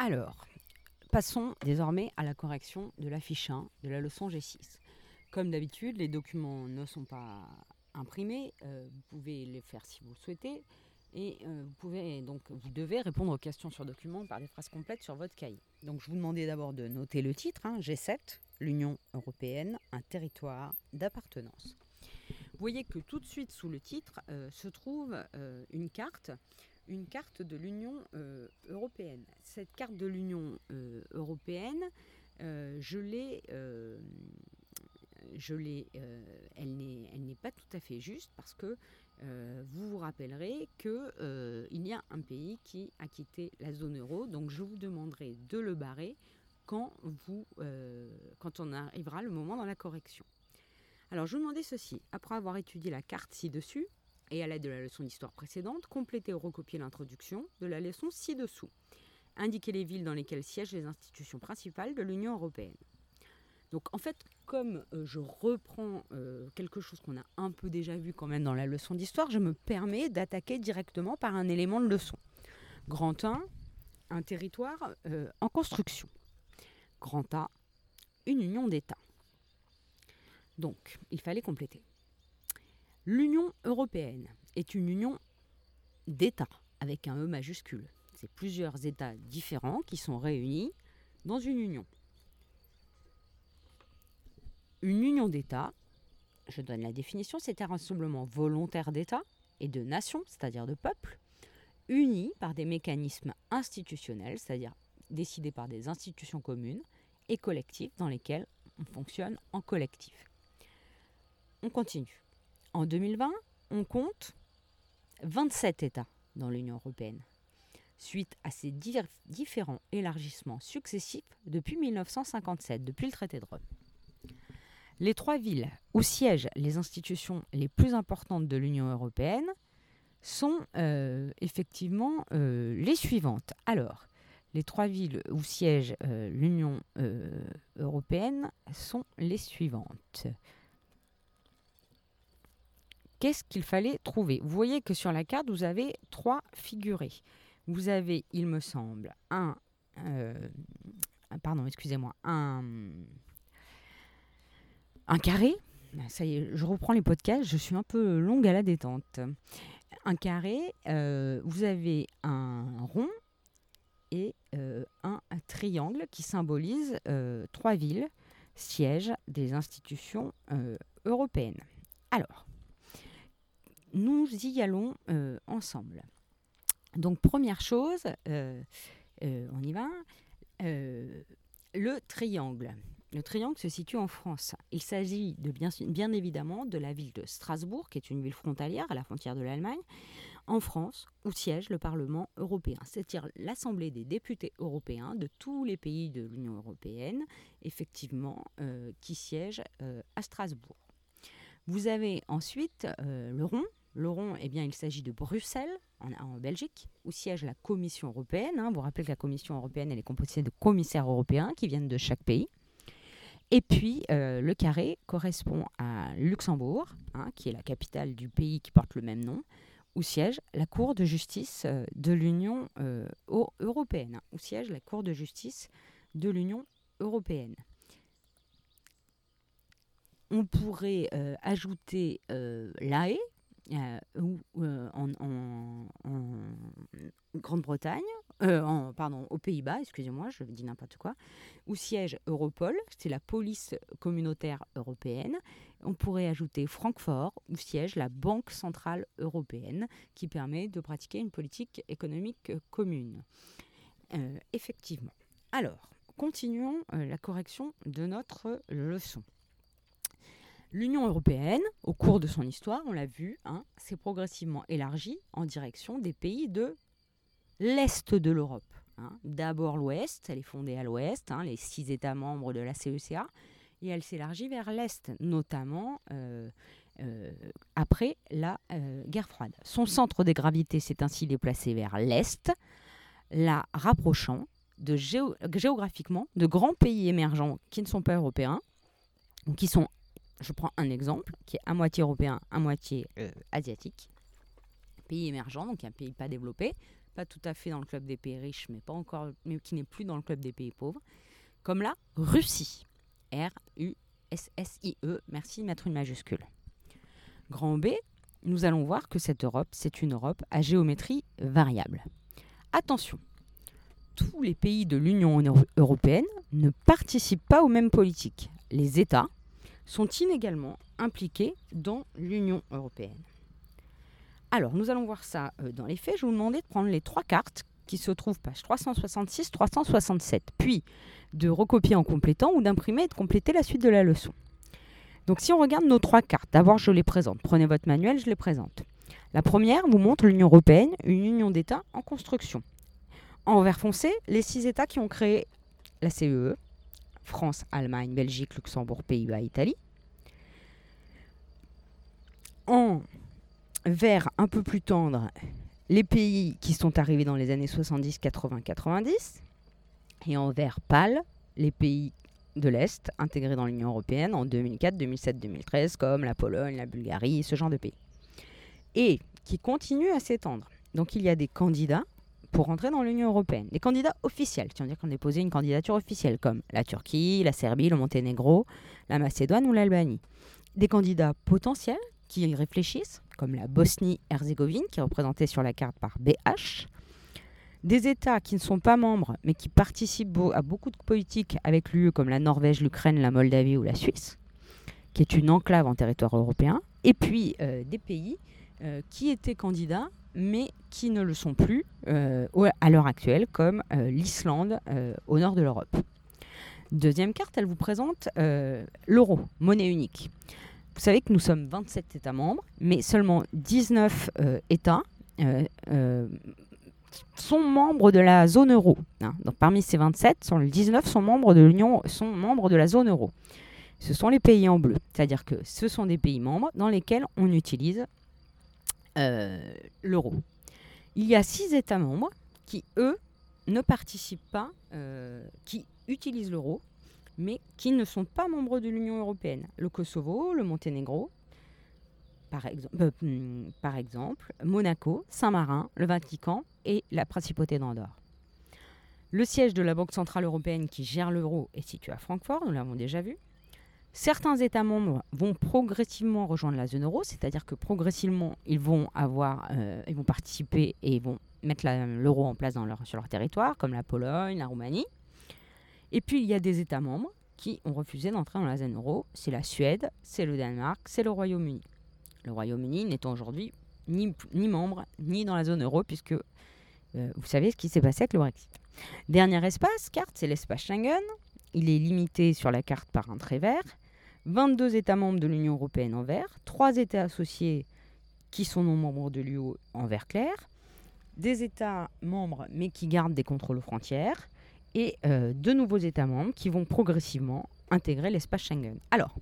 Alors, passons désormais à la correction de la fiche 1 de la leçon G6. Comme d'habitude, les documents ne sont pas imprimés. euh, vous pouvez les faire si vous le souhaitez. Et euh, vous pouvez donc vous devez répondre aux questions sur document par des phrases complètes sur votre cahier. Donc je vous demandais d'abord de noter le titre, hein, G7, l'Union européenne, un territoire d'appartenance. Vous voyez que tout de suite sous le titre euh, se trouve une carte, une carte de l'Union euh, européenne. Cette carte de l'Union euh, européenne, euh, je l'ai, elle n'est, pas tout à fait juste parce que vous vous rappellerez que il y a un pays qui a quitté la zone euro, donc je vous demanderai de le barrer quand vous, quand on arrivera le moment dans la correction. Alors, je vous demandais ceci. Après avoir étudié la carte ci-dessus, et à l'aide de la leçon d'histoire précédente, complétez ou recopiez l'introduction de la leçon ci-dessous. Indiquez les villes dans lesquelles siègent les institutions principales de l'Union européenne. Donc, en fait, comme euh, je reprends euh, quelque chose qu'on a un peu déjà vu quand même dans la leçon d'histoire, je me permets d'attaquer directement par un élément de leçon. Grand 1, un territoire euh, en construction. Grand A, une union d'États. Donc, il fallait compléter. L'Union européenne est une union d'États avec un E majuscule. C'est plusieurs États différents qui sont réunis dans une union. Une union d'États, je donne la définition, c'est un rassemblement volontaire d'États et de nations, c'est-à-dire de peuples, unis par des mécanismes institutionnels, c'est-à-dire décidés par des institutions communes et collectives dans lesquelles on fonctionne en collectif. On continue. En 2020, on compte 27 États dans l'Union européenne, suite à ces différents élargissements successifs depuis 1957, depuis le traité de Rome. Les trois villes où siègent les institutions les plus importantes de l'Union européenne sont euh, effectivement euh, les suivantes. Alors, les trois villes où siège euh, l'Union européenne sont les suivantes. Qu'est-ce qu'il fallait trouver? Vous voyez que sur la carte, vous avez trois figurés. Vous avez, il me semble, un... euh, pardon, excusez-moi, un, carré. Ça y est, je reprends les podcasts, je suis un peu longue à la détente. Un carré, euh, vous avez un rond et euh, un, triangle qui symbolise euh, trois villes, sièges des institutions européennes. Alors, nous y allons euh, ensemble. Donc, première chose, euh, euh, on y va, le triangle. Le triangle se situe en France. Il s'agit de bien, évidemment de la ville de Strasbourg, qui est une ville frontalière à la frontière de l'Allemagne, en France, où siège le Parlement européen, c'est-à-dire l'Assemblée des députés européens de tous les pays de l'Union européenne, effectivement, qui siège à Strasbourg. Vous avez ensuite le rond. Rond, eh bien, il s'agit de Bruxelles, en, Belgique, où siège la Commission européenne. hein. Vous vous rappelez que la Commission européenne, est composée de commissaires européens qui viennent de chaque pays. Et puis, euh, le carré correspond à Luxembourg, hein, qui est la capitale du pays qui porte le même nom, où siège la Cour de justice euh, de l'Union euh, européenne, hein, siège la Cour de justice de l'Union européenne. On pourrait ajouter l'AE, euh, ou, euh, en, Grande-Bretagne, euh, pardon, aux Pays-Bas, excusez-moi, je dis n'importe quoi, où siège Europol, c'est la police communautaire européenne. On pourrait ajouter Francfort, où siège la Banque centrale européenne, qui permet de pratiquer une politique économique euh, commune. Euh, effectivement. Alors, continuons euh, la correction de notre leçon. L'Union européenne, au cours de son histoire, on l'a vu, hein, s'est progressivement élargie en direction des pays de l'Est de l'Europe. hein. D'abord l'Ouest, elle est fondée à l'Ouest, hein, les six États membres de la CECA, et elle s'élargit vers l'Est, notamment euh, euh, après la euh, guerre froide. Son centre de gravité s'est ainsi déplacé vers l'Est, la rapprochant géographiquement de grands pays émergents qui ne sont pas européens, ou qui sont, je prends un exemple, qui est à moitié européen, à moitié euh, asiatique, pays émergents, donc un pays pas développé, pas tout à fait dans le club des pays riches, mais, pas encore, mais qui n'est plus dans le club des pays pauvres, comme la Russie. R-U-S-S-I-E, merci de mettre une majuscule. Grand B, nous allons voir que cette Europe, c'est une Europe à géométrie variable. Attention, tous les pays de l'Union européenne ne participent pas aux mêmes politiques. Les États sont inégalement impliqués dans l'Union européenne? Alors, nous allons voir ça euh, dans les faits. Je vous demander de prendre les trois cartes qui se trouvent page 366-367, puis de recopier en complétant ou d'imprimer et de compléter la suite de la leçon. Donc si on regarde nos trois cartes, d'abord je les présente. Prenez votre manuel, je les présente. La première vous montre l'Union européenne, une union d'États en construction. En vert foncé, les six États qui ont créé la CEE, e, France, Allemagne, Belgique, Luxembourg, Pays-Bas, Italie. En vert un peu plus tendre, les pays qui sont arrivés dans les années 70, 80, 90. Et en vert pâle, les pays de l'Est intégrés dans l'Union européenne en 2004, 2007, 2013, comme la Pologne, la Bulgarie, ce genre de pays. Et qui continuent à s'étendre. Donc il y a des candidats pour entrer dans l'Union européenne. Des candidats officiels, qui ont dire qu'on déposé une candidature officielle, comme la Turquie, la Serbie, le Monténégro, la Macédoine ou l'Albanie. Des candidats potentiels qui réfléchissent, comme la Bosnie-Herzégovine, qui est représentée sur la carte par BH. Des États qui ne sont pas membres, mais qui participent à beaucoup de politiques avec l'UE, comme la Norvège, l'Ukraine, la Moldavie ou la Suisse, qui est une enclave en territoire européen. Et puis euh, des pays euh, qui étaient candidats, mais qui ne le sont plus euh, à l'heure actuelle, comme l'Islande au nord de l'Europe. Deuxième carte, elle vous présente l'euro, monnaie unique. Vous savez que nous sommes 27 États membres, mais seulement 19 euh, États euh, euh, sont membres de la zone euro. Hein. Donc parmi ces 27, sont, 19 sont membres de l'Union, sont membres de la zone euro. Ce sont les pays en bleu, c'est-à-dire que ce sont des pays membres dans lesquels on utilise l'euro. Il y a six États membres qui, eux, ne participent pas, qui utilisent l'euro, mais qui ne sont pas membres de l'Union européenne. Le Kosovo, le Monténégro, par, euh, hmm, par exemple, Monaco, Saint-Marin, le Vatican et la Principauté d'Andorre. Le siège de la Banque Centrale Européenne qui gère l'euro est situé à Francfort, nous l'avons déjà vu. Certains États membres vont progressivement rejoindre la zone euro, c'est-à-dire que progressivement, ils vont, avoir, euh, ils vont participer et vont mettre l'euro en place sur leur territoire, comme la Pologne, la Roumanie. Et puis, il y a des États membres qui ont refusé d'entrer dans la zone euro. C'est la Suède, c'est le Danemark, c'est le Royaume-Uni. Le Royaume-Uni n'étant aujourd'hui ni, ni, membre, ni dans la zone euro, puisque euh, vous savez ce qui s'est passé avec le Brexit. Dernier espace, carte, c'est l'espace Schengen. Il est limité sur la carte par un trait vert. 22 États membres de l'Union européenne en vert, 3 États associés qui sont non membres de l'UE en vert clair, des États membres mais qui gardent des contrôles aux frontières, et euh, de nouveaux États membres qui vont progressivement intégrer l'espace Schengen. Alors,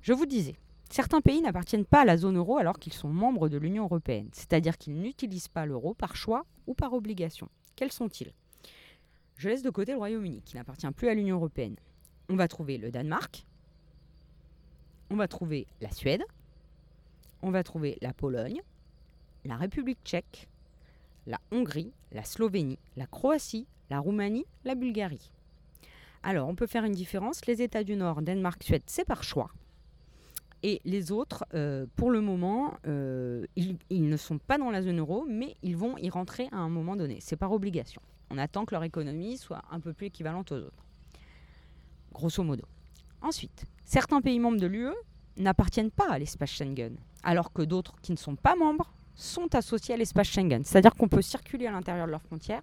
je vous disais, certains pays n'appartiennent pas à la zone euro alors qu'ils sont membres de l'Union européenne, c'est-à-dire qu'ils n'utilisent pas l'euro par choix ou par obligation. Quels sont-ils? Je laisse de côté le Royaume-Uni, qui n'appartient plus à l'Union européenne. On va trouver le Danemark, on va trouver la Suède, on va trouver la Pologne, la République tchèque, la Hongrie, la Slovénie, la Croatie, la Roumanie, la Bulgarie. Alors, on peut faire une différence. Les États du Nord, Danemark, Suède, c'est par choix. Et les autres, euh, pour le moment, euh, ils, ne sont pas dans la zone euro, mais ils vont y rentrer à un moment donné. C'est par obligation. On attend que leur économie soit un peu plus équivalente aux autres. Grosso modo. Ensuite, certains pays membres de l'UE n'appartiennent pas à l'espace Schengen, alors que d'autres qui ne sont pas membres sont associés à l'espace Schengen. C'est-à-dire qu'on peut circuler à l'intérieur de leurs frontières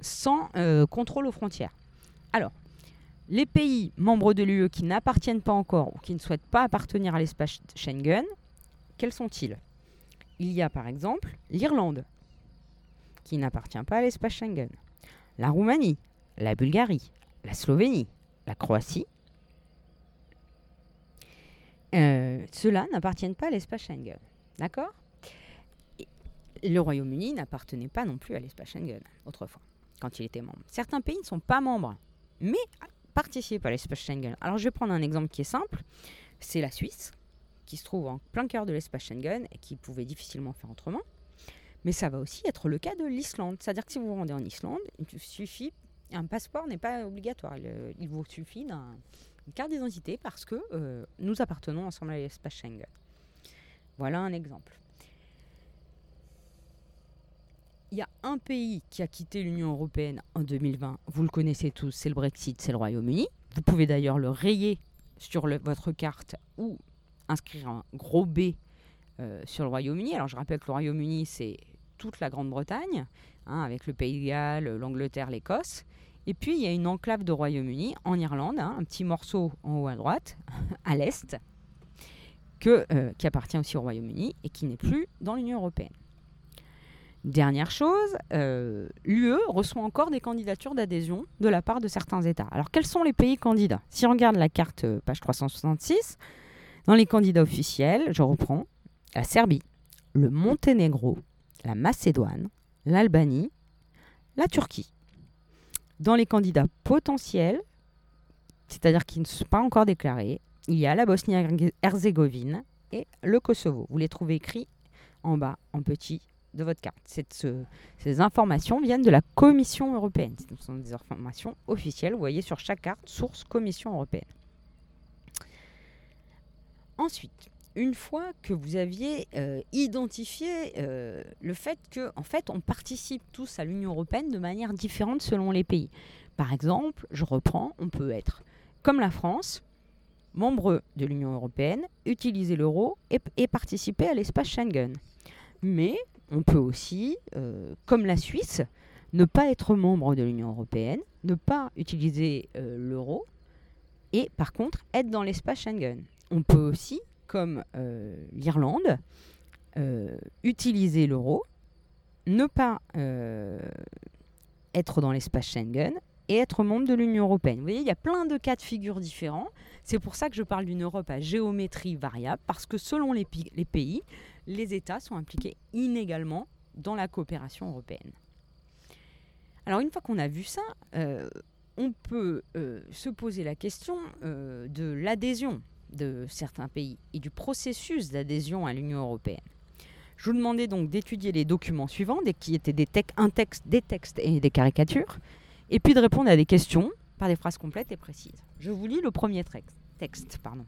sans euh, contrôle aux frontières. Alors, les pays membres de l'UE qui n'appartiennent pas encore ou qui ne souhaitent pas appartenir à l'espace Schengen, quels sont-ils? Il y a par exemple l'Irlande, qui n'appartient pas à l'espace Schengen, la Roumanie, la Bulgarie, la Slovénie, la Croatie. Euh, Ceux-là pas à l'espace Schengen. D'accord? Le Royaume-Uni n'appartenait pas non plus à l'espace Schengen autrefois quand il était membre. Certains pays ne sont pas membres, mais participent à l'espace Schengen. Alors je vais prendre un exemple qui est simple. C'est la Suisse, qui se trouve en plein cœur de l'espace Schengen et qui pouvait difficilement faire autrement. Mais ça va aussi être le cas de l'Islande. C'est-à-dire que si vous vous rendez en Islande, il suffit, un passeport n'est pas obligatoire. Il, il vous suffit d'une carte d'identité parce que euh, nous appartenons ensemble à l'espace Schengen. Voilà un exemple. Il y a un pays qui a quitté l'Union européenne en 2020. Vous le connaissez tous, c'est le Brexit, c'est le Royaume-Uni. Vous pouvez d'ailleurs le rayer sur votre carte ou inscrire un gros B euh, sur le Royaume-Uni. Alors je rappelle que le Royaume-Uni, c'est toute la Grande-Bretagne, hein, avec le Pays de Galles, l'Angleterre, l'Écosse. Et puis il y a une enclave de Royaume-Uni en Irlande, hein, un petit morceau en haut à droite, à l'est, euh, qui appartient aussi au Royaume-Uni et qui n'est plus dans l'Union européenne. Dernière chose, euh, l'UE reçoit encore des candidatures d'adhésion de la part de certains États. Alors quels sont les pays candidats? Si on regarde la carte euh, page 366, dans les candidats officiels, je reprends la Serbie, le Monténégro, la Macédoine, l'Albanie, la Turquie. Dans les candidats potentiels, c'est-à-dire qui ne sont pas encore déclarés, il y a la Bosnie-Herzégovine et le Kosovo. Vous les trouvez écrits en bas, en petit, de votre carte. Ces informations viennent de la Commission européenne. Ce sont des informations officielles. Vous voyez sur chaque carte, source Commission européenne. Ensuite, une fois que vous aviez euh, identifié euh, le fait que, en fait, on participe tous à l'Union européenne de manière différente selon les pays. Par exemple, je reprends, on peut être comme la France, membre de l'Union européenne, utiliser l'euro et, participer à l'espace Schengen. Mais on peut aussi, euh, comme la Suisse, ne pas être membre de l'Union européenne, ne pas utiliser l'euro et par contre être dans l'espace Schengen. On peut aussi, comme euh, l'Irlande, euh, utiliser l'euro, ne pas euh, être dans l'espace Schengen et être membre de l'Union européenne. Vous voyez, il y a plein de cas de figure différents. C'est pour ça que je parle d'une Europe à géométrie variable, parce que selon les, pays, les États sont impliqués inégalement dans la coopération européenne. Alors une fois qu'on a vu ça, on peut se poser la question de l'adhésion de certains pays et du processus d'adhésion à l'Union européenne. Je vous demandais donc d'étudier les documents suivants, des- qui étaient des, tec- un texte, des textes et des caricatures, et puis de répondre à des questions par des phrases complètes et précises. Je vous lis le premier texte. texte pardon.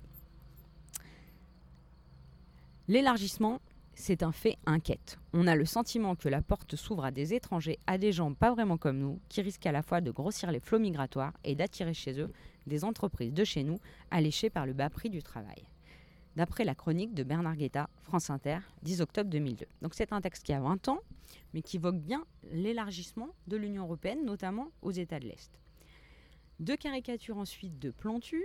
L'élargissement, c'est un fait inquiète. On a le sentiment que la porte s'ouvre à des étrangers, à des gens pas vraiment comme nous, qui risquent à la fois de grossir les flots migratoires et d'attirer chez eux des entreprises de chez nous, alléchées par le bas prix du travail. D'après la chronique de Bernard Guetta, France Inter, 10 octobre 2002. Donc c'est un texte qui a 20 ans, mais qui évoque bien l'élargissement de l'Union européenne, notamment aux États de l'Est. Deux caricatures ensuite de Plantu,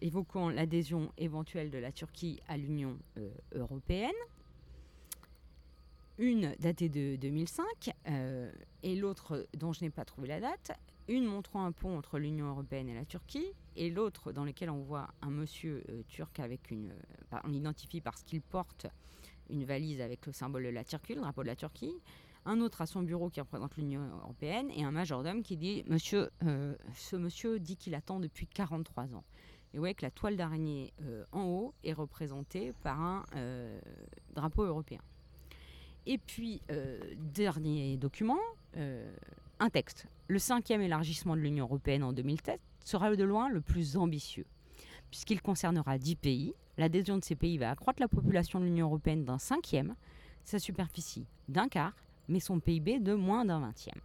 évoquant l'adhésion éventuelle de la Turquie à l'Union euh, européenne. Une datée de 2005 euh, et l'autre dont je n'ai pas trouvé la date. Une montrant un pont entre l'Union européenne et la Turquie et l'autre dans lequel on voit un monsieur euh, turc avec une... euh, bah, on l'identifie parce qu'il porte une valise avec le symbole de la Turquie, le drapeau de la Turquie un autre à son bureau qui représente l'Union européenne, et un majordome qui dit Monsieur, ce monsieur dit qu'il attend depuis 43 ans. Et voyez que la toile d'araignée en haut est représentée par un drapeau européen. Et puis, euh, dernier document, euh, un texte. Le cinquième élargissement de l'Union européenne en 2007 sera de loin le plus ambitieux, puisqu'il concernera 10 pays. L'adhésion de ces pays va accroître la population de l'Union européenne d'un cinquième, sa superficie d'un quart, mais son PIB de moins d'un vingtième.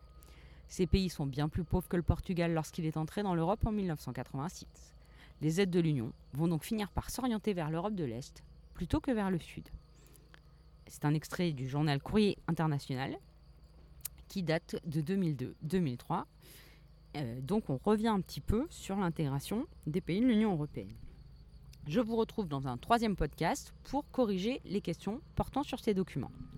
Ces pays sont bien plus pauvres que le Portugal lorsqu'il est entré dans l'Europe en 1986. Les aides de l'Union vont donc finir par s'orienter vers l'Europe de l'Est plutôt que vers le Sud. C'est un extrait du journal Courrier International qui date de 2002-2003. Euh, donc on revient un petit peu sur l'intégration des pays de l'Union européenne. Je vous retrouve dans un troisième podcast pour corriger les questions portant sur ces documents.